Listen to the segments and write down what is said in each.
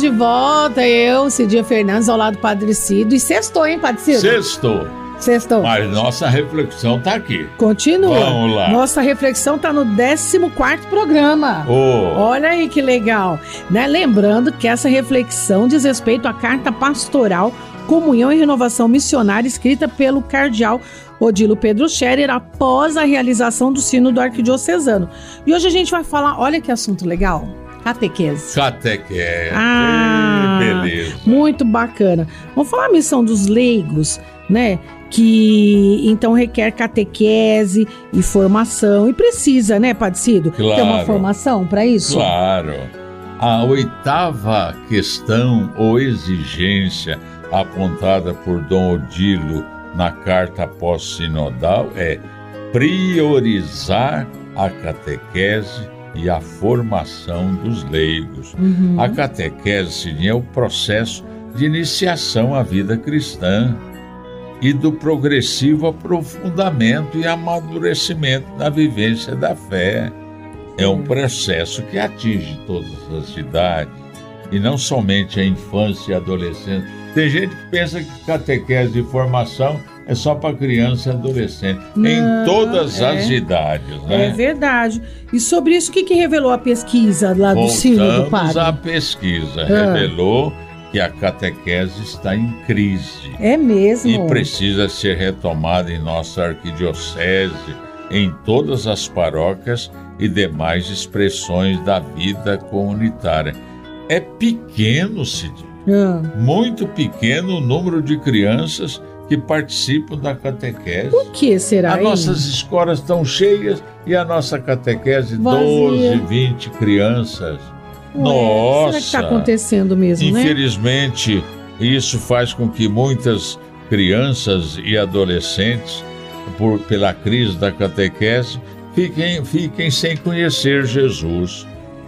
de volta. Eu, Cidinha Fernandes, ao lado do Padre Cido. E sextou, hein, Padre Cido? Sextou. Sextou. Mas nossa reflexão tá aqui. Continua. Vamos lá. Nossa reflexão tá no 14 programa. Oh. Olha aí que legal. Né? Lembrando que essa reflexão diz respeito à carta pastoral Comunhão e Renovação Missionária, escrita pelo cardeal Odilo Pedro Scherer após a realização do sino do arquidiocesano. E hoje a gente vai falar, olha que assunto legal, catequese. Catequese. Ah, beleza. Muito bacana. Vamos falar a missão dos leigos, né? Que então requer catequese e formação. E precisa, né, Padecido? Claro. Ter uma formação para isso? Claro. A oitava questão ou exigência apontada por Dom Odilo na carta pós-sinodal é priorizar a catequese e a formação dos leigos. Uhum. A catequese seria o processo de iniciação à vida cristã e do progressivo aprofundamento e amadurecimento da vivência da fé. É um processo que atinge todas as idades e não somente a infância e a adolescência. Tem gente que pensa que catequese e formação é só para criança e adolescente. Não, em todas é. as idades, né? É verdade. E sobre isso, o que, que revelou a pesquisa lá do sino do Voltamos padre? à pesquisa. Ah. Revelou que a catequese está em crise É mesmo. e precisa ser retomada em nossa arquidiocese, em todas as paróquias e demais expressões da vida comunitária. É pequeno, Cid, Ah, muito pequeno o número de crianças que participam da catequese. o que será As nossas escolas estão cheias e a nossa catequese, Vazia. 12, 20 crianças. Ué, Nossa! Será que está acontecendo mesmo, né? Infelizmente, isso faz com que muitas crianças e adolescentes, por, pela crise da catequese, fiquem, fiquem sem conhecer Jesus.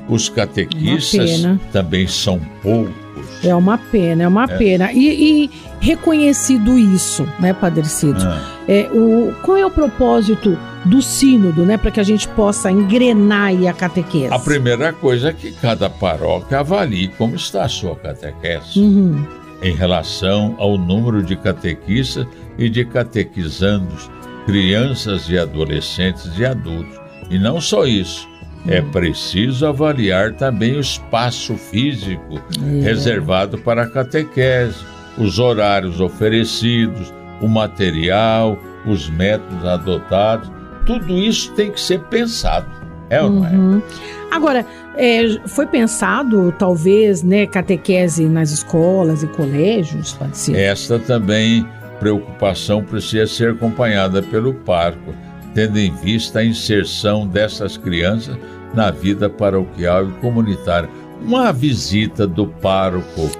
Os catequistas também são poucos. É uma pena, é uma pena. E, e reconhecido isso, né, Padre Cido? Ah, É, o, qual é o propósito do sínodo, né, para que a gente possa engrenar a catequese? a primeira coisa é que cada paróquia avalie como está a sua catequese. Uhum. em relação ao número de catequistas e de catequizandos, crianças e adolescentes e adultos. E não só isso, é preciso avaliar também o espaço físico reservado para a catequese, os horários oferecidos, o material, os métodos adotados. Tudo isso tem que ser pensado. É ou não é? Uhum. Agora, é, foi pensado, talvez, né, catequese nas escolas e colégios, Padre Cido? Esta também preocupação precisa ser acompanhada pelo parco, tendo em vista a inserção dessas crianças na vida paroquial e comunitária. Uma visita do pároco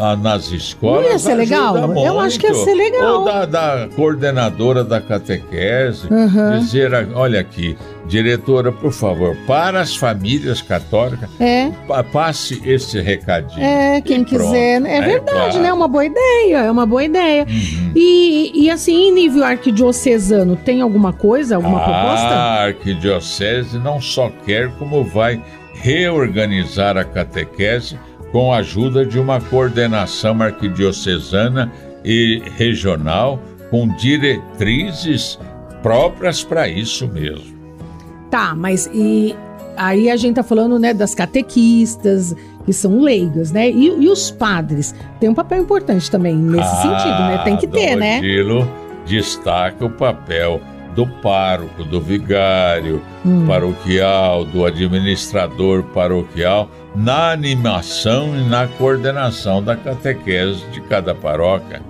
ah, nas escolas. Não ia ser legal? ajuda Eu acho que ia muito. ser legal. Ou da, da coordenadora da catequese, Uhum. dizer: olha aqui, diretora, por favor, para as famílias católicas, É, pa- passe esse recadinho. é, quem quiser. É É, verdade, claro. né? É uma boa ideia, é uma boa ideia. Uhum. E, e assim, em nível arquidiocesano, tem alguma coisa, alguma proposta? A arquidiocese não só quer, como vai reorganizar a catequese com a ajuda de uma coordenação arquidiocesana e regional com diretrizes próprias para isso mesmo. Tá, mas e aí a gente tá falando, né, das catequistas, que são leigas, né? E, e os padres têm um papel importante também nesse Ah, sentido, né? Tem que ter, Dom né? Odilo destaca o papel do pároco, do vigário Hum. paroquial, do administrador paroquial, na animação e na coordenação da catequese de cada paróquia,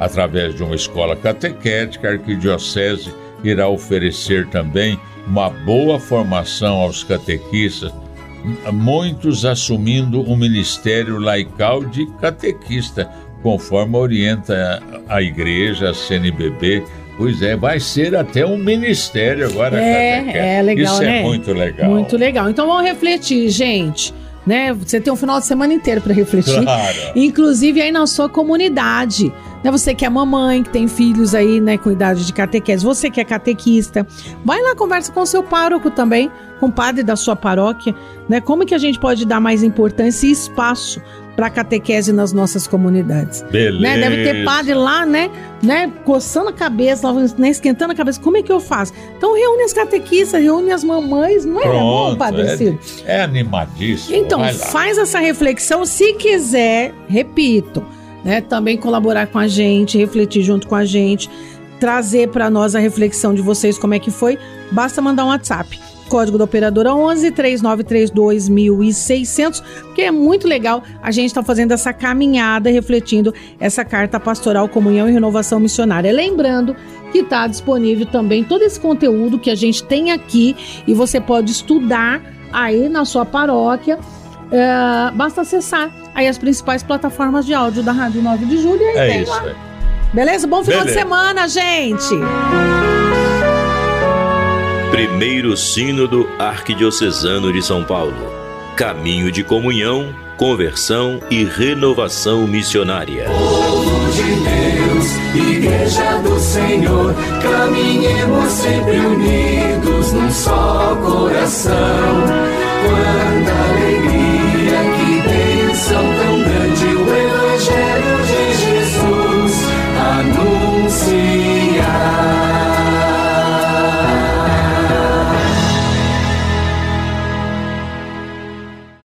através de uma escola catequética, a arquidiocese irá oferecer também uma boa formação aos catequistas, muitos assumindo o ministério laical de catequista, conforme orienta a igreja, a CNBB. Pois é, vai ser até um ministério agora. É, é legal, Isso né? é muito legal. Muito legal. Então vamos refletir, gente. Né? Você tem um final de semana inteiro para refletir. Claro. Inclusive aí na sua comunidade. Né? Você que é mamãe, que tem filhos aí, né, com idade de catequese, você que é catequista, vai lá conversa com o seu pároco também, com o padre da sua paróquia, né? Como que a gente pode dar mais importância e espaço para catequese nas nossas comunidades? Beleza. Né? Deve ter padre lá, né, né, coçando a cabeça, né, esquentando a cabeça. Como é que eu faço? Então reúne as catequistas, reúne as mamães, não é bom, Pronto, Padre é, Ciro? é animadíssimo. Então, faz essa reflexão. Se quiser, repito, né, também colaborar com a gente, refletir junto com a gente, trazer para nós a reflexão de vocês, como é que foi, basta mandar um WhatsApp. Código da operadora 11 3932 1600, porque é muito legal a gente estar fazendo essa caminhada, refletindo essa carta pastoral, comunhão e renovação missionária. Lembrando que está disponível também todo esse conteúdo que a gente tem aqui e você pode estudar aí na sua paróquia. É, basta acessar aí as principais plataformas de áudio da Rádio 9 de Julho e aí É tem isso lá. aí. Beleza? Bom final Beleza. de semana, gente! Primeiro Sínodo Arquidiocesano de São Paulo. Caminho de comunhão, conversão e renovação missionária. Povo de Deus, Igreja do Senhor, caminhemos sempre unidos num só coração.